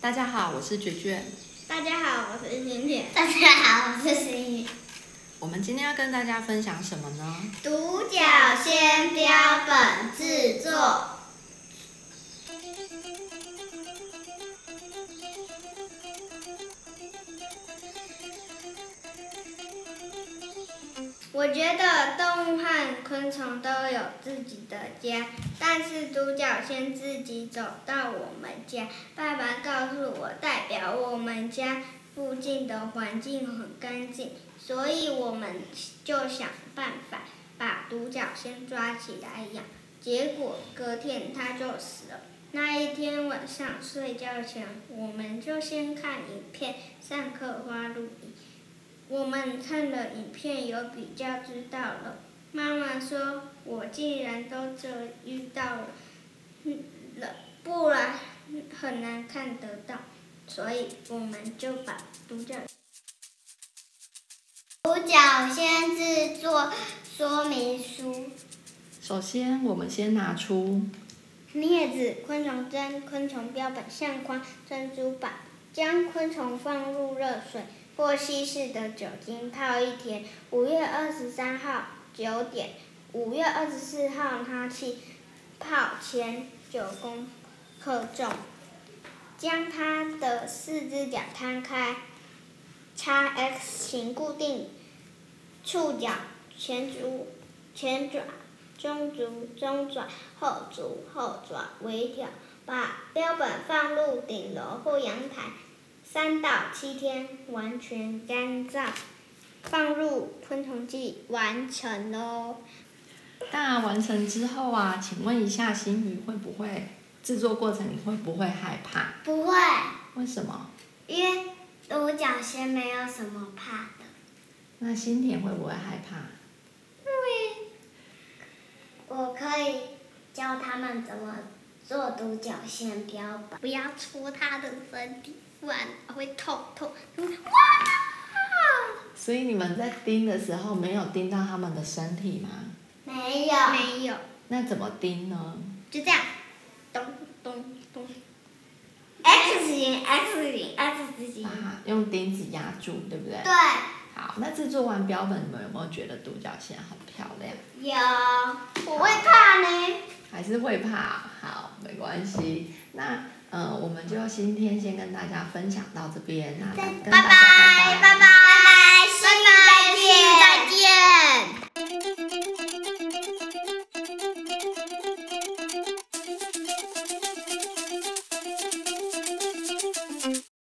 大家好，我是卷卷。大家好，我是甜甜。大家好，我是心雨。我们今天要跟大家分享什么呢？独角仙标本制作。我觉得动物和昆虫都有自己的家，但是独角仙自己走到我们家。爸爸告诉我，代表我们家附近的环境很干净，所以我们就想办法把独角仙抓起来养。结果隔天它就死了。那一天晚上睡觉前，我们就先看影片，上课花录影。我们看了影片，有比较知道了。妈妈说：“我既然都这遇到了，了，不然很难看得到。”所以我们就把独角独角仙制作说明书。首先，我们先拿出镊子、昆虫针、昆虫标本、相框、珍珠板，将昆虫放入热水。或稀释的酒精泡一天。五月二十三号九点，五月二十四号他去泡前九公克重。将他的四只脚摊开，叉 X 形固定触角，前足前爪、中足、中爪、后足、后爪微调。把标本放入顶楼或阳台。三到七天完全干燥，放入昆虫剂完成喽。那完成之后啊，请问一下，新宇会不会制作过程你会不会害怕？不会。为什么？因为独角仙没有什么怕的。那新田会不会害怕？因为。我可以教他们怎么做独角仙标本，不要戳它的身体。不然会痛痛，哇！所以你们在叮的时候没有叮到他们的身体吗？没有。没有。那怎么叮呢？就这样，咚咚咚。X 型，X 型，X 型。啊，用钉子压住，对不对？对。好，那制作完标本，你们有没有觉得独角仙很漂亮？有。我会怕呢。还是会怕？好，没关系。那。嗯，我们就今天先跟大家分享到这边，那拜拜，拜拜。